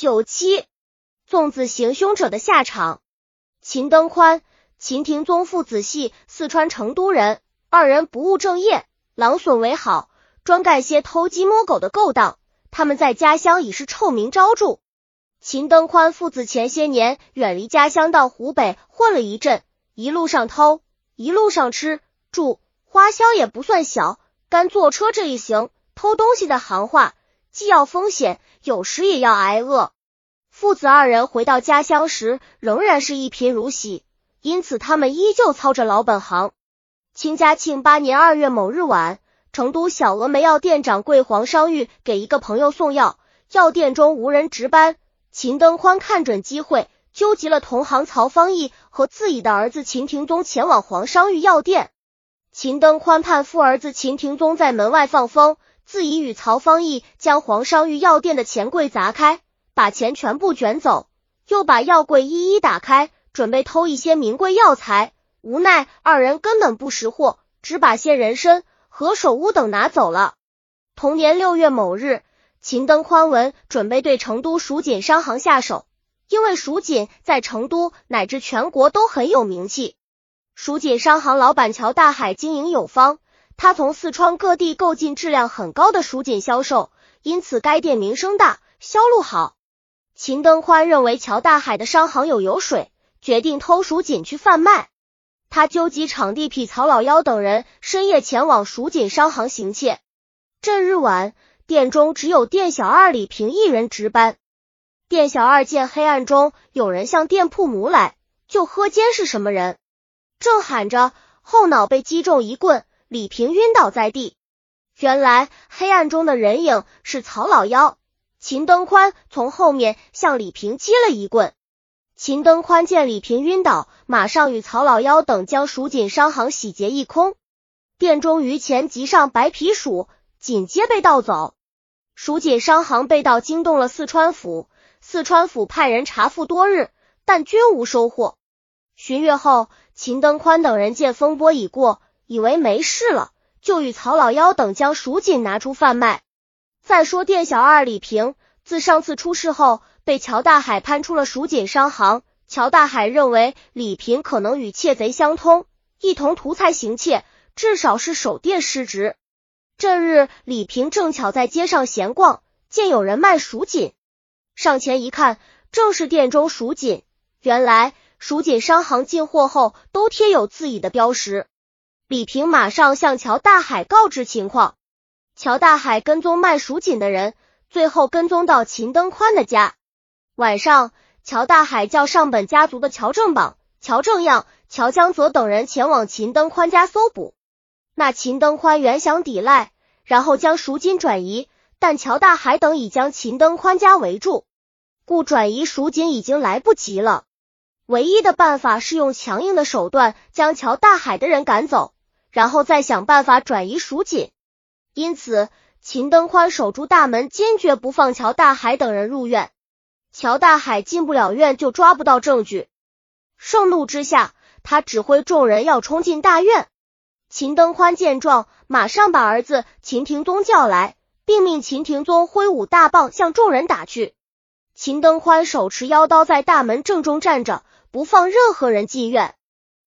九七，粽子行凶者的下场。秦登宽、秦廷宗父子系四川成都人，二人不务正业，狼损为好，专干些偷鸡摸狗的勾当。他们在家乡已是臭名昭著。秦登宽父子前些年远离家乡到湖北混了一阵，一路上偷，一路上吃住，花销也不算小。干坐车这一行，偷东西的行话。既要风险，有时也要挨饿。父子二人回到家乡时，仍然是一贫如洗，因此他们依旧操着老本行。清嘉庆八年二月某日晚，成都小峨眉药店掌柜黄商玉给一个朋友送药，药店中无人值班。秦登宽看准机会，纠集了同行曹方义和自己的儿子秦廷宗前往黄商玉药店。秦登宽盼父儿子秦廷宗在门外放风。自己与曹方义将黄商玉药店的钱柜砸开，把钱全部卷走，又把药柜一一打开，准备偷一些名贵药材。无奈二人根本不识货，只把些人参、何首乌等拿走了。同年六月某日，秦登宽文准备对成都蜀锦商行下手，因为蜀锦在成都乃至全国都很有名气。蜀锦商行老板乔大海经营有方。他从四川各地购进质量很高的蜀锦销售，因此该店名声大，销路好。秦登宽认为乔大海的商行有油水，决定偷蜀锦去贩卖。他纠集场地痞曹老幺等人，深夜前往蜀锦商行行窃。这日晚，店中只有店小二李平一人值班。店小二见黑暗中有人向店铺谋来，就喝监是什么人，正喊着，后脑被击中一棍。李平晕倒在地，原来黑暗中的人影是曹老幺。秦登宽从后面向李平击了一棍。秦登宽见李平晕倒，马上与曹老妖等将蜀锦商行洗劫一空，店中余钱及上白皮鼠紧接被盗走。蜀锦商行被盗惊动了四川府，四川府派人查复多日，但均无收获。巡阅后，秦登宽等人见风波已过。以为没事了，就与曹老幺等将蜀锦拿出贩卖。再说店小二李平，自上次出事后，被乔大海攀出了蜀锦商行。乔大海认为李平可能与窃贼相通，一同图财行窃，至少是守店失职。这日，李平正巧在街上闲逛，见有人卖蜀锦，上前一看，正是店中蜀锦。原来蜀锦商行进货后都贴有自己的标识。李平马上向乔大海告知情况，乔大海跟踪卖蜀锦的人，最后跟踪到秦登宽的家。晚上，乔大海叫上本家族的乔正榜、乔正样、乔江泽等人前往秦登宽家搜捕。那秦登宽原想抵赖，然后将赎金转移，但乔大海等已将秦登宽家围住，故转移赎金已经来不及了。唯一的办法是用强硬的手段将乔大海的人赶走。然后再想办法转移蜀锦，因此秦登宽守住大门，坚决不放乔大海等人入院。乔大海进不了院，就抓不到证据。盛怒之下，他指挥众人要冲进大院。秦登宽见状，马上把儿子秦廷宗叫来，并命秦廷宗挥舞大棒向众人打去。秦登宽手持腰刀在大门正中站着，不放任何人进院。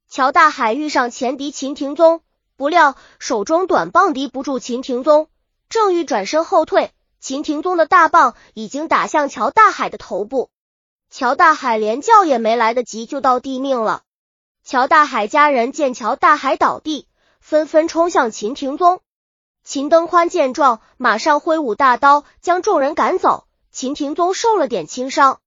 乔大海遇上前敌秦廷宗。不料手中短棒敌不住秦廷宗，正欲转身后退，秦廷宗的大棒已经打向乔大海的头部，乔大海连叫也没来得及，就到地命了。乔大海家人见乔大海倒地，纷纷冲向秦廷宗。秦登宽见状，马上挥舞大刀将众人赶走。秦廷宗受了点轻伤。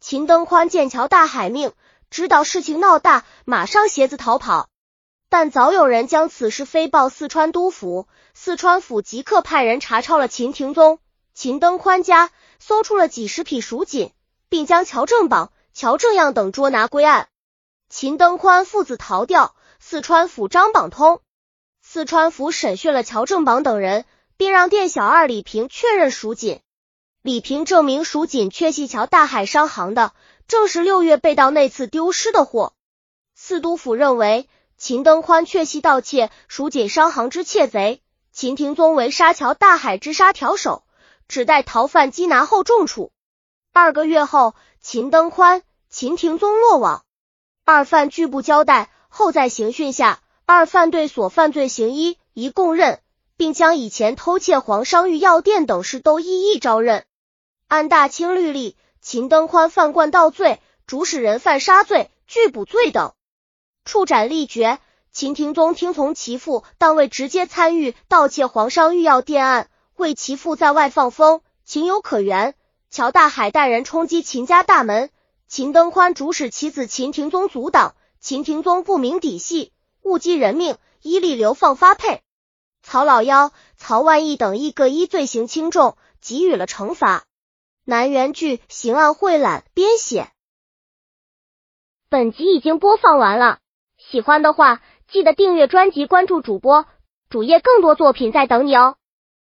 秦登宽见乔大海命，知道事情闹大，马上携子逃跑。但早有人将此事飞报四川督府，四川府即刻派人查抄了秦廷宗、秦登宽家，搜出了几十匹蜀锦，并将乔正榜、乔正样等捉拿归案。秦登宽父子逃掉，四川府张榜通。四川府审讯了乔正榜等人，并让店小二李平确认蜀锦。李平证明蜀锦确系乔大海商行的，正是六月被盗那次丢失的货。四督府认为。秦登宽确系盗窃蜀锦商行之窃贼，秦廷宗为沙桥大海之沙条手，只待逃犯缉拿后重处。二个月后，秦登宽、秦廷宗落网，二犯拒不交代。后在刑讯下，二犯对所犯罪行一一供认，并将以前偷窃黄商玉药店等事都一一招认。按大清律例，秦登宽犯惯盗罪，主使人犯杀罪，拒捕罪等，处斩立决。秦廷宗听从其父，但未直接参与盗窃皇商玉药店案，为其父在外放风，情有可原。乔大海带人冲击秦家大门，秦登宽主使其子秦廷宗阻挡。秦廷宗不明底细，误击人命，依例流放发配。曹老幺、曹万义等亦各依罪行轻重，给予了惩罚。南园剧刑案汇览编写。本集已经播放完了，喜欢的话记得订阅专辑，关注主播主页，更多作品在等你哦。